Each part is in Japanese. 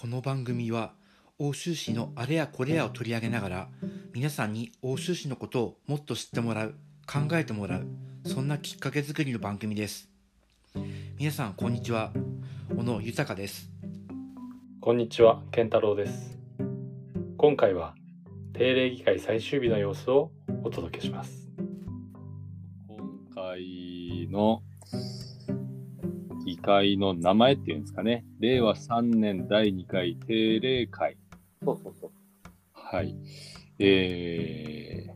この番組は奥州市のあれやこれやを取り上げながら皆さんに奥州市のことをもっと知ってもらう考えてもらうそんなきっかけ作りの番組です皆さんこんにちは小野豊ですこんにちは、健太郎です。今回は定例議会最終日の様子をお届けします。今回の議会の名前っていうんですかね、令和3年第2回定例会。そうそうそう。はい。えー、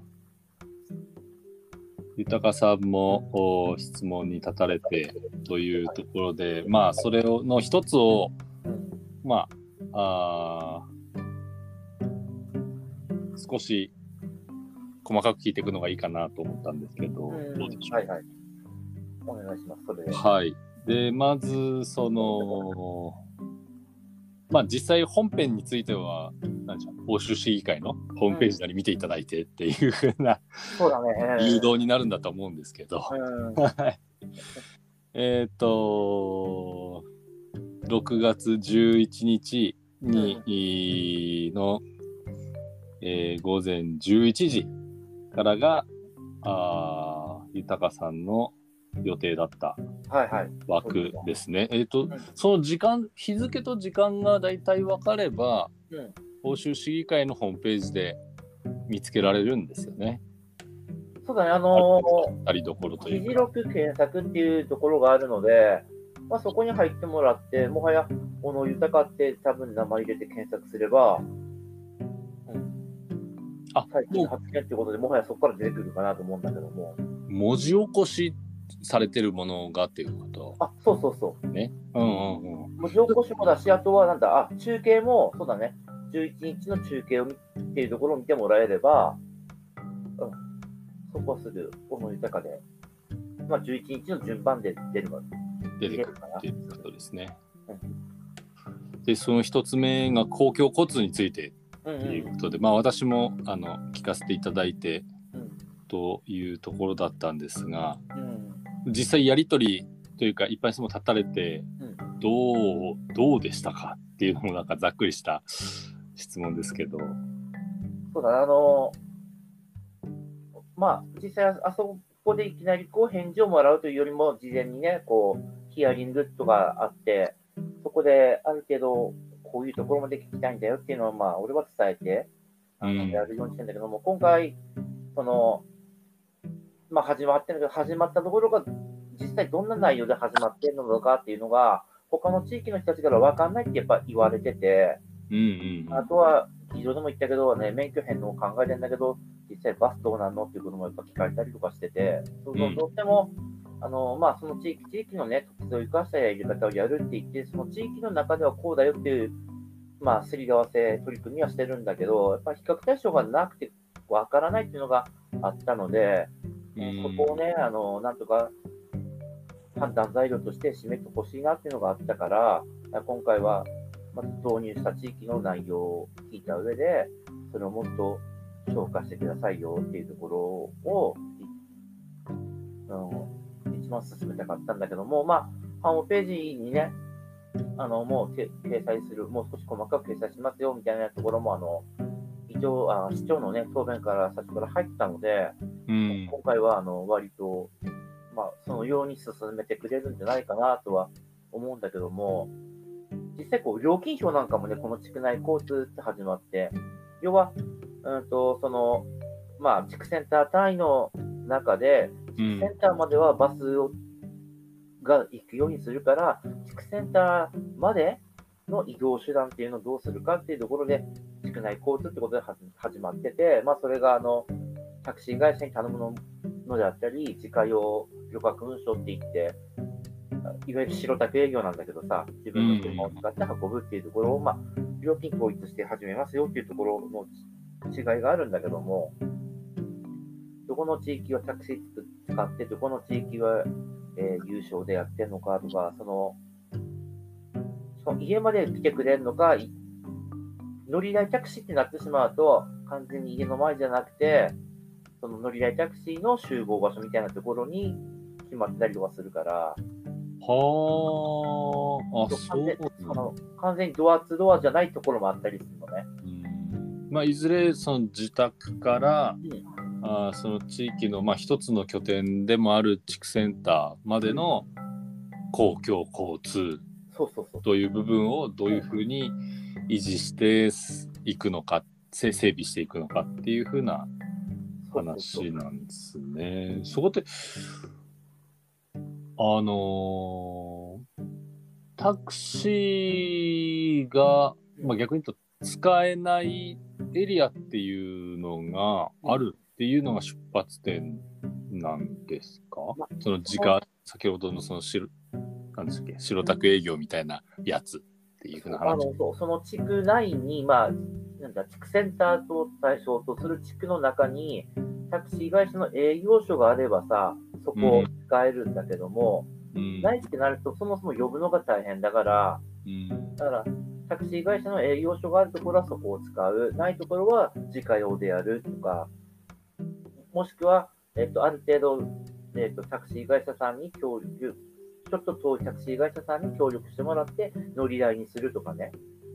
豊さんもお質問に立たれてというところで、まあ、それをの一つを、うんまあ、あー少し細かく聞いていくのがいいかなと思ったんですけど、うんどうでしょうはいはい。お願いします。それで。はい。で、まず、その、まあ、実際本編については、なんじゃ、欧州市議会のホームページなり見ていただいてっていうふうなそうだね。誘導になるんだと思うんですけど。えっ、と、6月11日に、の、えー午前11時からが、あー豊さんの予定だったはいはい。枠ですね。えっ、とん、その時間、日付と時間が大体分かれば、うん。欧州市議会のホームページで見つけられるんですよね。そうだね。あのありどころー、というか。議事録検索っていうところがあるので、まあ、そこに入ってもらって、もはや、小野豊って多分名前入れて検索すれば、あ、最近も発見ってことで、もはやそこから出てくるかなと思うんだけども。う文字起こしされてるものがっていうこと。あ、そうそうそう。ね。うんうんうん。文字起こしもだし、あとはなんだ、あ、中継も、そうだね、11日の中継を見っていうところを見てもらえれば、うん、そこはすぐ、小野豊で、まあ、11日の順番で出るわ出てくるっていうことですね。う。で、その一つ目が公共交通についてうんということで、まあ私もあの聞かせていただいてうん。というところだったんですが、うん実際やり取りというか一般質問立たれてうん。どうどうでしたかっていうのもなんかざっくりした質問ですけど。そうだね、あのまあ、実際あそこでいきなりこう返事をもらうというよりも、事前にね、こう、ヒアリングとかあって、そこである程度、こういうところまで聞きたいんだよっていうのを、まあ、俺は伝えて、あのうん。やるようにしてんだけども、今回、その、まあ、始まってるけど、始まったところが、実際どんな内容で始まってるのかっていうのが、他の地域の人たちから分かんないってやっぱ言われてて、うんうんあとは、議場でも言ったけど、ね、免許返納を考えてんだけど、実際バスどうなんのっていうこともやっぱ聞かれたりとかしてて、どうしても、あの、まあ、その地域、地域のね、特性を生かしたやり方をやるって言って、その地域の中ではこうだよっていう、まあ、すり合わせ、取り組みはしてるんだけど、やっぱり比較対象がなくてわからないっていうのがあったので、うんそこをね、あの、なんとか判断材料として示してほしいなっていうのがあったから、今回は、まず導入した地域の内容を聞いた上で、それをもっと消化してくださいよっていうところを、うん、一番進めたかったんだけども、まあ、ホームページにね、あの、もう掲載する、もう少し細かく掲載しますよみたいなところも、あの、一応、あ市長のね、答弁から最初から入ったので、うん。今回はあの割と、まあ、そのように進めてくれるんじゃないかなとは思うんだけども、実際こう、料金表なんかもね、この地区内交通って始まって、要は、うんと、その、まあ、地区センター単位の中で、うんセンターまではバスをが行くようにするから、地区センターまでの移動手段っていうのをどうするかっていうところで、地区内交通ってことで始まってて、まあ、それがあのタクシー会社に頼むののであったり、自家用旅客運輸って言って、いわゆる白タク営業なんだけどさ、自分の車を使って運ぶっていうところを、まあ、料金統一して始めますよっていうところの違いがあるんだけども、どこの地域はタクシー使って、どこの地域は、えー優勝でやってるのかとか、その、その家まで来てくれるのか、い乗り台タクシーってなってしまうと、完全に家の前じゃなくて、その乗り台タクシーの集合場所みたいなところに決まってたりとかするから、はあ、あ、そう。その完全にドアツードアじゃないところもあったりするのね。うん。まあ、いずれその自宅からうん。あーその地域の、まあ、一つの拠点でもある地区センターまでの公共交通そうそうそう。という部分をどういうふうに維持していくのかせ整備していくのかっていうふうな話なんですね。そこってあのータクシーが、まあ、逆に言うと使えないエリアっていうのがあるっていうのが出発点なんですか、まその時間先ほどのその白なんでしたっけ？白タク営業みたいなやつっていうふうなあ話。のそうその地区内に、まあ、なんだ地区センターと対象とする地区の中に、タクシー会社の営業所があればさ、そこを使えるんだけども、うん。ないってなると、そもそも呼ぶのが大変だから、うん。だから、タクシー会社の営業所があるところはそこを使う、ないところは自家用でやるとか、もしくは、えっと、ある程度、えっと、タクシー会社さんに協力、ちょっと遠いタクシー会社さんに協力してもらって乗り合いにするとかね、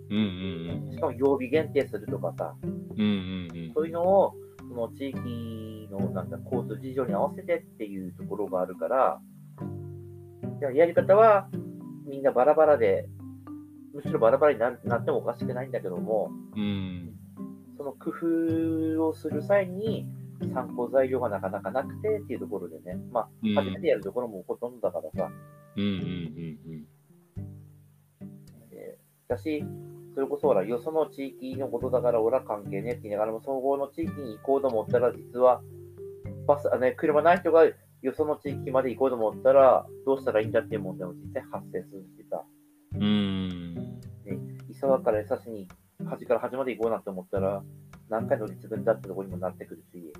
うんうん。しかも曜日限定するとかさ、うんうんうん。そういうのを、その地域のなんだ交通事情に合わせてっていうところがあるから、いややり方はみんなバラバラで、むしろバラバラになってもおかしくないんだけども、うん。その工夫をする際に参考材料がなかなかなくてっていうところでね、まあ、うん。初めてやるところもほとんどだからさ、うんうんうん。えーだし、それこそほら、よその地域のことだから俺は関係ねえって言いながらも、総合の地域に行こうと思ったら、実は、バス、あね、車ない人がよその地域まで行こうと思ったら、どうしたらいいんだっていう問題も実際発生するしさ、うん。うん伊沢から江差しに端から端まで行こうなんて思ったら、何回乗り継ぐんだってところにもなってくるし、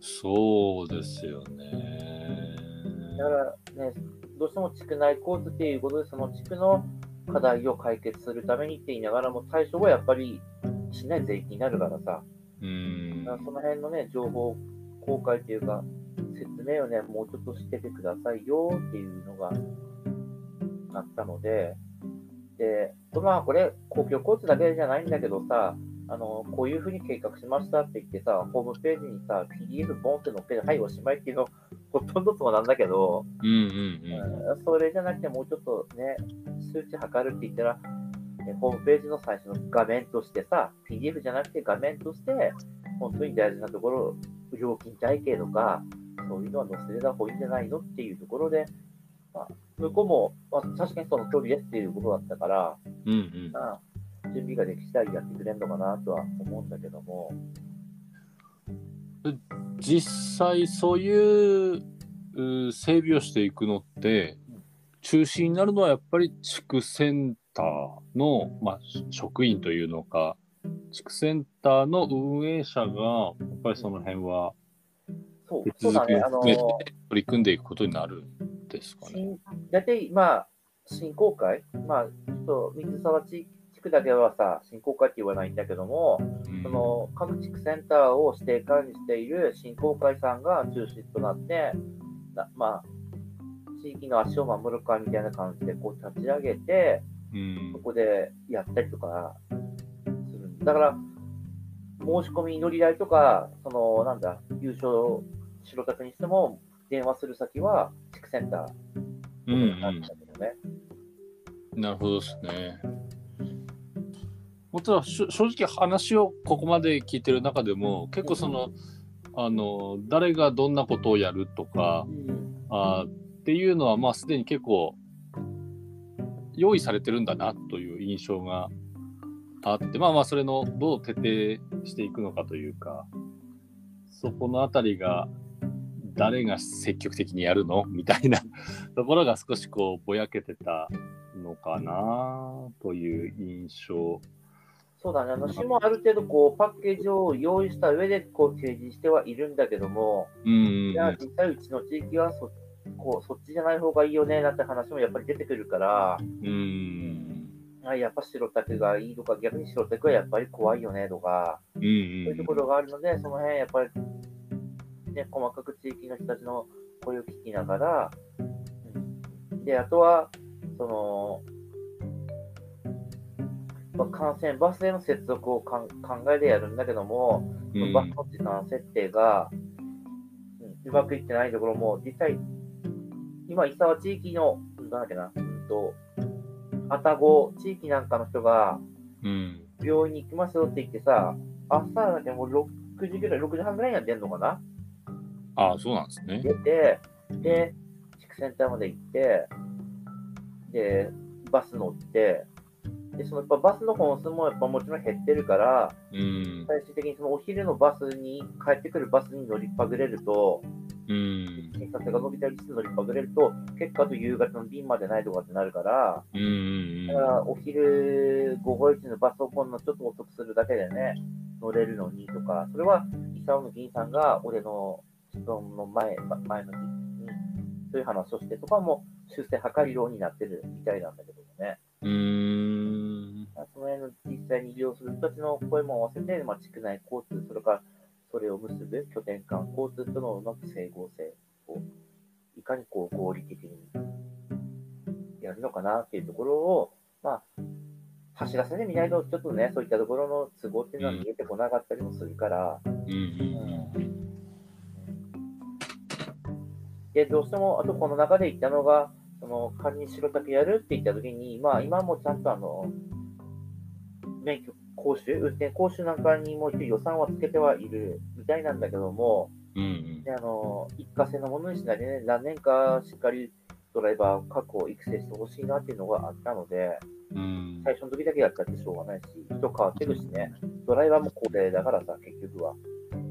そうですよね。だからね、どうしても地区内交通っていうことで、その地区の課題を解決するためにって言いながらも、対象はやっぱりしない税金になるからさ、うん。だからその辺のね、情報公開というか、説明をね、もうちょっとしててくださいよっていうのがあったので、で、まあこれ、公共交通だけじゃないんだけどさ、あの、こういうふうに計画しましたって言ってさ、ホームページにさ、PDF ボンって載っけて、はい、おしまいっていうの、ほとんどそうなんだけど、うんうん。うんそれじゃなくて、もうちょっとね、数値測るって言ったら、ねホームページの最初の画面としてさ、PDF じゃなくて画面として、本当に大事なところ、料金体系とか、そういうのは載せれた方がいいんじゃないのっていうところで、まあ、向こうも、まあ、確かにその通りですっていうことだったから、うんうん。まあ、準備ができ次第やってくれるのかなとは思うんだけども、実際そういうう整備をしていくのって中心になるのはやっぱり地区センターの、まあ、職員というのか地区センターの運営者がやっぱりその辺はそう手続きを含めて取り組んでいくことになるんですかね。新大体、まあ、振興会、まあ、ちょっと水沢地地区だけはさ、振興会って言わないんだけども、うんその各地区センターを指定管理している振興会さんが中心となって、なまあ、地域の足を守る会みたいな感じでこう立ち上げて、うんそこでやったりとかするんだから、申し込み乗り合いとか、そのなんだ、優勝、白タクにしても、電話する先は地区センターうんなんだけどね。うん、なるほどですね。もちろん正直話をここまで聞いてる中でも結構そのあの誰がどんなことをやるとかあーっていうのはまあすでに結構用意されてるんだなという印象があってまあまあそれのどう徹底していくのかというかそこのあたりが誰が積極的にやるのみたいなところが少しこうぼやけてたのかなという印象。そうだね、あの市もある程度こうパッケージを用意した上でこう提示してはいるんだけども、うんいや実際うちの地域はそこうそっちじゃない方がいいよねなんて話もやっぱり出てくるから、うん。あやっぱ白タクがいいとか、逆に白タクはやっぱり怖いよねとか、うんそういうところがあるので、その辺やっぱり、ね、細かく地域の人たちの声を聞きながら、うん。で、あとは、その、まあ、感染バスへの接続をかん考えてやるんだけども、うん。バスの時間設定が、うん、うまくいってないところも、実際、今、伊沢地域の、なんだっけな、うんと、愛宕地域なんかの人が、うん。病院に行きますよって言ってさ、朝だけもう6時ぐらい、6時半ぐらいには出んのかな？ああ、そうなんですね。出て、で、地区センターまで行って、で、バス乗って、で、そのやっぱバスの本数もやっぱもちろん減ってるから、うん。最終的にそのお昼のバスに、帰ってくるバスに乗りっぱぐれると、うん。診察が伸びたりして乗りっぱぐれると、結果と夕方の便までないとかってなるから、うん。うんだからお昼午後1のバスを今度ちょっと遅くするだけでね、乗れるのにとか、それは、伊沢の議員さんが俺の質問の前前の日に、そういう話をしてとかも修正図りようになってるみたいなんだけどもね。うん。その辺の実際に利用する人たちの声も合わせて、まあ、地区内交通、それからそれを結ぶ拠点間交通とのうまく整合性を、いかにこう合理的にやるのかなっていうところを、まあ、走らせてみないと、ちょっとね、そういったところの都合っていうのは見えてこなかったりもするから、うん。で、どうしても、あとこの中で言ったのが、その仮に白竹やるって言ったときに、まあ今もちゃんとあの、免許講習、運転講習なんかにも予算はつけてはいるみたいなんだけども、うん。であの一過性のものにしないでね、何年かしっかりドライバー確保、育成してほしいなっていうのがあったので、うん。最初の時だけやったってしょうがないし、人変わってるしね、ドライバーも高齢だからさ、結局は。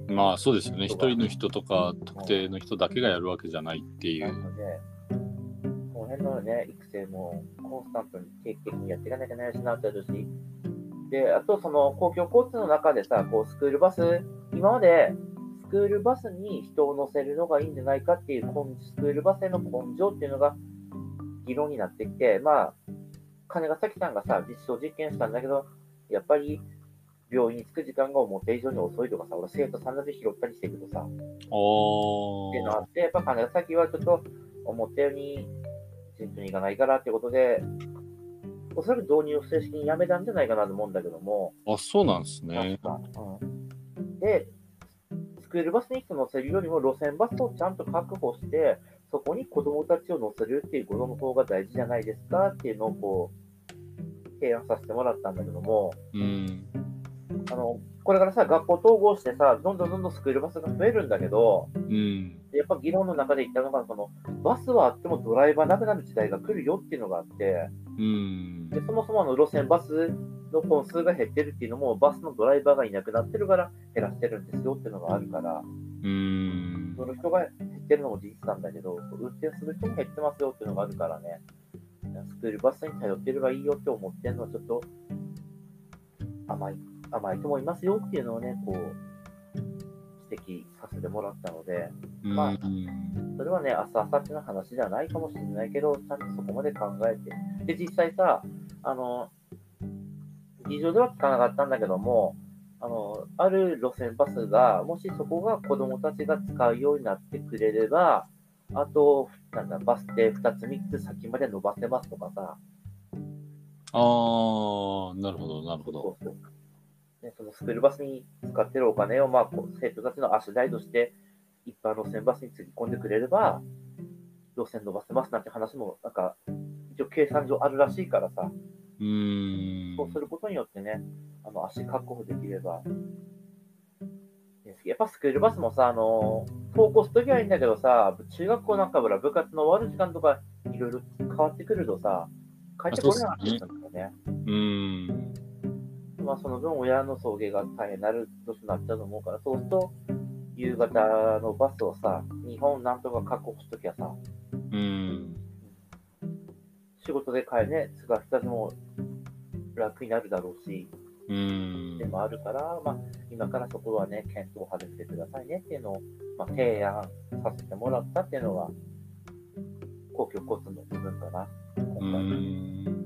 まあそうですよね。一人の人とか特定の人だけがやるわけじゃないっていなう。ので、この辺のね、育成もコンスタントに定期的にやっていかなきゃいけないしなってあるし、で、あとその公共交通の中でさ、こうスクールバス、今までスクールバスに人を乗せるのがいいんじゃないかっていう根スクールバスへの根性っていうのが議論になってきて、まあ、金ヶ崎さんがさ、実証実験したんだけど、やっぱり病院に着く時間が思った以上に遅いとかさ、俺生徒さんだけ拾ったりしていくとさ、あっていうのがあって、やっぱ金崎はちょっと思ったように順調にいかないからってことで、おそらく導入を正式にやめたんじゃないかなと思うんだけども、あ。あ、そうなんですねうん、で、スクールバスに人乗せるよりも路線バスをちゃんと確保して、そこに子供たちを乗せるっていうことの方が大事じゃないですかっていうのをこう、提案させてもらったんだけども、うん。あの、これからさ、学校統合してさ、どんどんどんどんスクールバスが増えるんだけど、うん。でやっぱ議論の中で言ったのが、そのバスはあってもドライバーなくなる時代が来るよっていうのがあって、うん。でそもそもあの路線バスの本数が減ってるっていうのも、バスのドライバーがいなくなってるから減らしてるんですよっていうのがあるから、うん。その人が減ってるのも事実なんだけど、運転する人も減ってますよっていうのがあるからね、スクールバスに頼ってればいいよって思ってるのはちょっと甘い、甘い人もいますよっていうのをね、こう、指摘させてもらったので、まあうんそれはね、朝朝っての話じゃないかもしれないけど、ちゃんとそこまで考えて。で、実際さ、あの、議場では聞かなかったんだけども、あの、ある路線バスが、もしそこが子供たちが使うようになってくれれば、あと、なんだ、バス停2つ3つ先まで伸ばせますとかさ、ああ、なるほど、なるほど。そうそう。ね、そのスクールバスに使ってるお金を、まあ、こう生徒たちの足代として、一般路線バスにつぎ込んでくれれば、路線伸ばせますなんて話も、なんか、一応計算上あるらしいからさ、うん。そうすることによってね、あの足確保できれば。ねやっぱスクールバスもさ、あの、登校すときはいいんだけどさ、中学校なんかから部活の終わる時間とかいろいろ変わってくるとさ、帰ってこれなかったんだよね。うん。まあ、その分、親の送迎が大変になる年になっちゃうと思うから、そうすると、夕方のバスをさ、日本なんとか確保しときゃさ、うん。仕事で帰るね、継が人たちも楽になるだろうし、うんで。もあるから、まあ、今からそこはね、検討を始めてくださいねっていうのを、まあ、提案させてもらったっていうのが、公共交通の部分かな、う今回。ん。